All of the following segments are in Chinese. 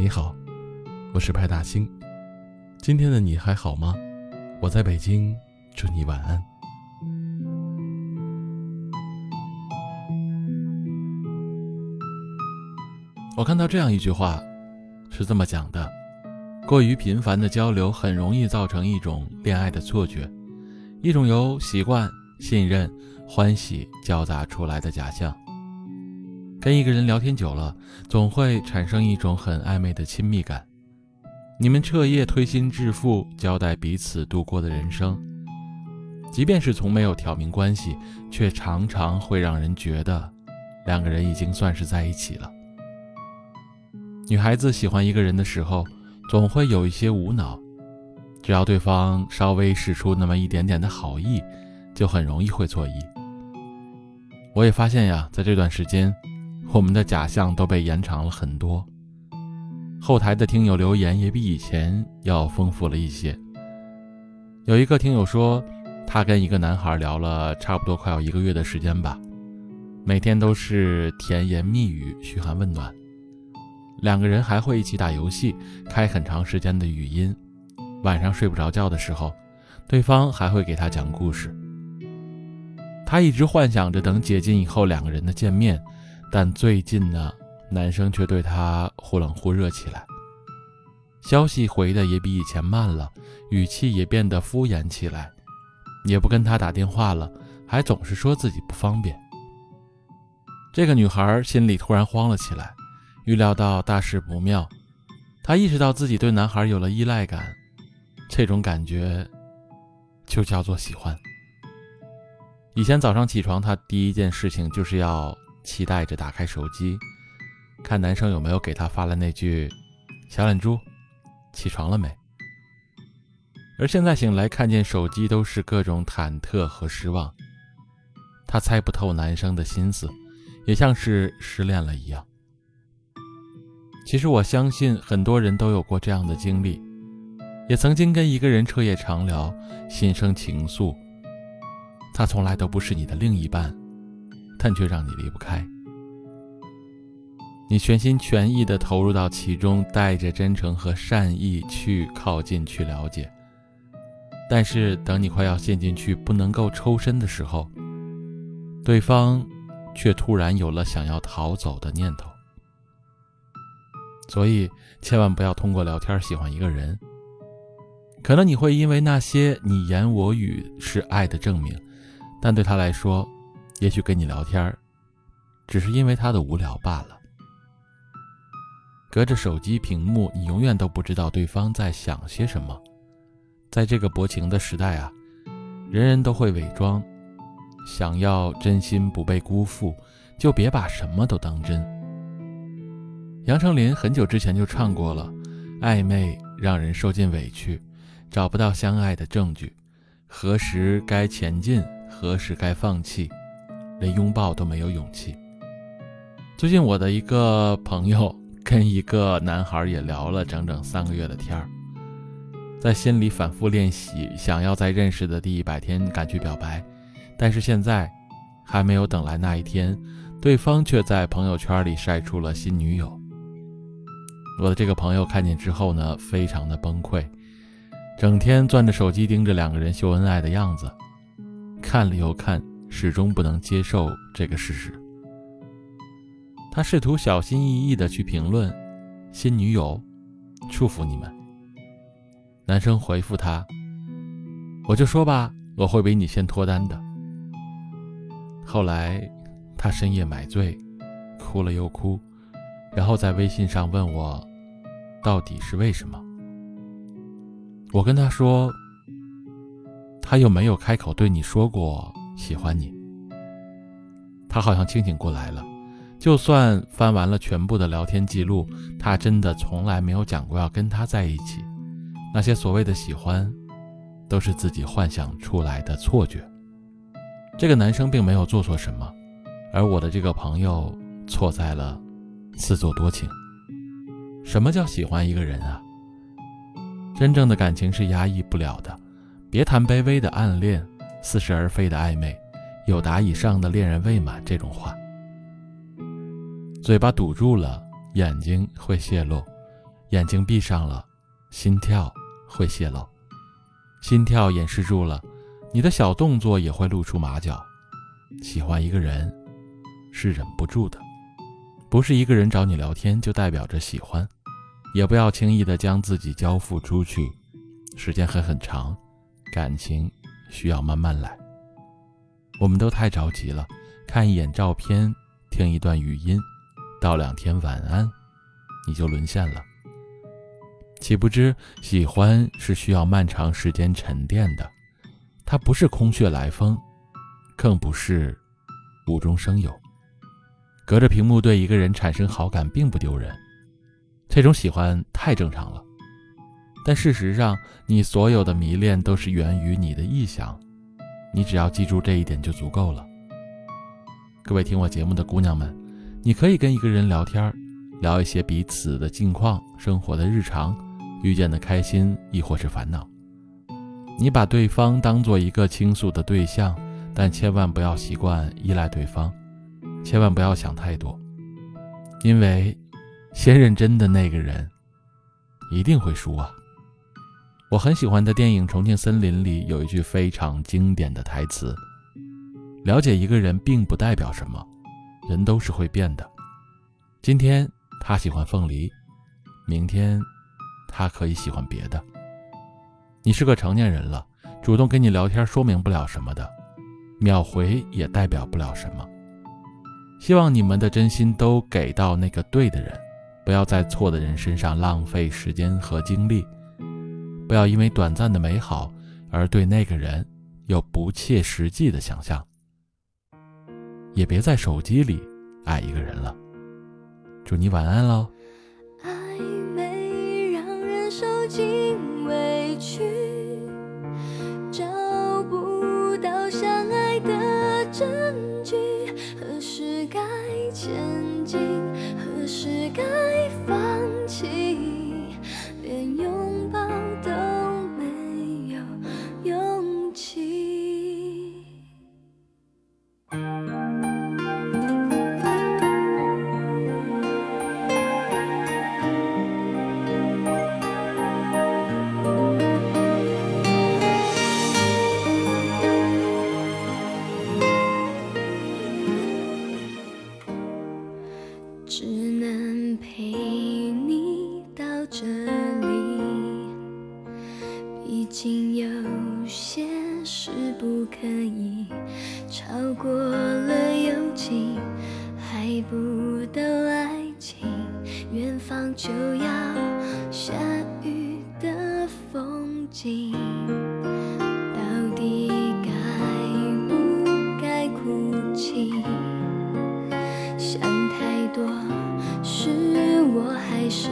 你好，我是派大星。今天的你还好吗？我在北京，祝你晚安。我看到这样一句话，是这么讲的：过于频繁的交流很容易造成一种恋爱的错觉，一种由习惯、信任、欢喜交杂出来的假象。跟一个人聊天久了，总会产生一种很暧昧的亲密感。你们彻夜推心置腹交代彼此度过的人生，即便是从没有挑明关系，却常常会让人觉得两个人已经算是在一起了。女孩子喜欢一个人的时候，总会有一些无脑，只要对方稍微使出那么一点点的好意，就很容易会错意。我也发现呀，在这段时间。我们的假象都被延长了很多，后台的听友留言也比以前要丰富了一些。有一个听友说，他跟一个男孩聊了差不多快要一个月的时间吧，每天都是甜言蜜语、嘘寒问暖，两个人还会一起打游戏，开很长时间的语音。晚上睡不着觉的时候，对方还会给他讲故事。他一直幻想着等解禁以后两个人的见面。但最近呢，男生却对她忽冷忽热起来，消息回的也比以前慢了，语气也变得敷衍起来，也不跟她打电话了，还总是说自己不方便。这个女孩心里突然慌了起来，预料到大事不妙，她意识到自己对男孩有了依赖感，这种感觉就叫做喜欢。以前早上起床，她第一件事情就是要。期待着打开手机，看男生有没有给他发了那句“小懒猪，起床了没”。而现在醒来，看见手机都是各种忐忑和失望。他猜不透男生的心思，也像是失恋了一样。其实我相信很多人都有过这样的经历，也曾经跟一个人彻夜长聊，心生情愫。他从来都不是你的另一半。但却让你离不开，你全心全意地投入到其中，带着真诚和善意去靠近、去了解。但是等你快要陷进去、不能够抽身的时候，对方却突然有了想要逃走的念头。所以千万不要通过聊天喜欢一个人，可能你会因为那些你言我语是爱的证明，但对他来说。也许跟你聊天，只是因为他的无聊罢了。隔着手机屏幕，你永远都不知道对方在想些什么。在这个薄情的时代啊，人人都会伪装，想要真心不被辜负，就别把什么都当真。杨丞琳很久之前就唱过了：“暧昧让人受尽委屈，找不到相爱的证据，何时该前进，何时该放弃。”连拥抱都没有勇气。最近我的一个朋友 跟一个男孩也聊了整整三个月的天儿，在心里反复练习，想要在认识的第一百天赶去表白，但是现在还没有等来那一天，对方却在朋友圈里晒出了新女友。我的这个朋友看见之后呢，非常的崩溃，整天攥着手机盯着两个人秀恩爱的样子，看了又看。始终不能接受这个事实。他试图小心翼翼地去评论：“新女友，祝福你们。”男生回复他：“我就说吧，我会比你先脱单的。”后来，他深夜买醉，哭了又哭，然后在微信上问我：“到底是为什么？”我跟他说：“他又没有开口对你说过。”喜欢你，他好像清醒过来了。就算翻完了全部的聊天记录，他真的从来没有讲过要跟他在一起。那些所谓的喜欢，都是自己幻想出来的错觉。这个男生并没有做错什么，而我的这个朋友错在了自作多情。什么叫喜欢一个人啊？真正的感情是压抑不了的，别谈卑微的暗恋。似是而非的暧昧，有达以上的恋人未满这种话，嘴巴堵住了，眼睛会泄露，眼睛闭上了，心跳会泄露，心跳掩饰住了，你的小动作也会露出马脚。喜欢一个人是忍不住的，不是一个人找你聊天就代表着喜欢，也不要轻易的将自己交付出去，时间还很长，感情需要慢慢来。我们都太着急了，看一眼照片，听一段语音，道两天晚安，你就沦陷了。岂不知喜欢是需要漫长时间沉淀的，它不是空穴来风。更不是无中生有。隔着屏幕对一个人产生好感并不丢人，这种喜欢太正常了。但事实上，你所有的迷恋都是源于你的臆想。你只要记住这一点就足够了。各位听我节目的姑娘们，你可以跟一个人聊天，聊一些彼此的近况、生活的日常、遇见的开心亦或是烦恼。你把对方当做一个倾诉的对象。但千万不要习惯依赖对方，千万不要想太多，因为先认真的那个人一定会输啊！我很喜欢的电影《重庆森林》里有一句非常经典的台词：“了解一个人并不代表什么，人都是会变的。今天他喜欢凤梨，明天他可以喜欢别的。你是个成年人了，主动跟你聊天说明不了什么的。”秒回也代表不了什么。希望你们的真心都给到那个对的人，不要在错的人身上浪费时间和精力，不要因为短暂的美好而对那个人有不切实际的想象，也别在手机里爱一个人了。祝你晚安喽。暧昧让人受尽委屈，找不到相爱的证据，何时该前进，何时该超过了友情，还不到爱情，远方就要下雨的风景，到底该不该哭泣？想太多，是我还是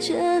这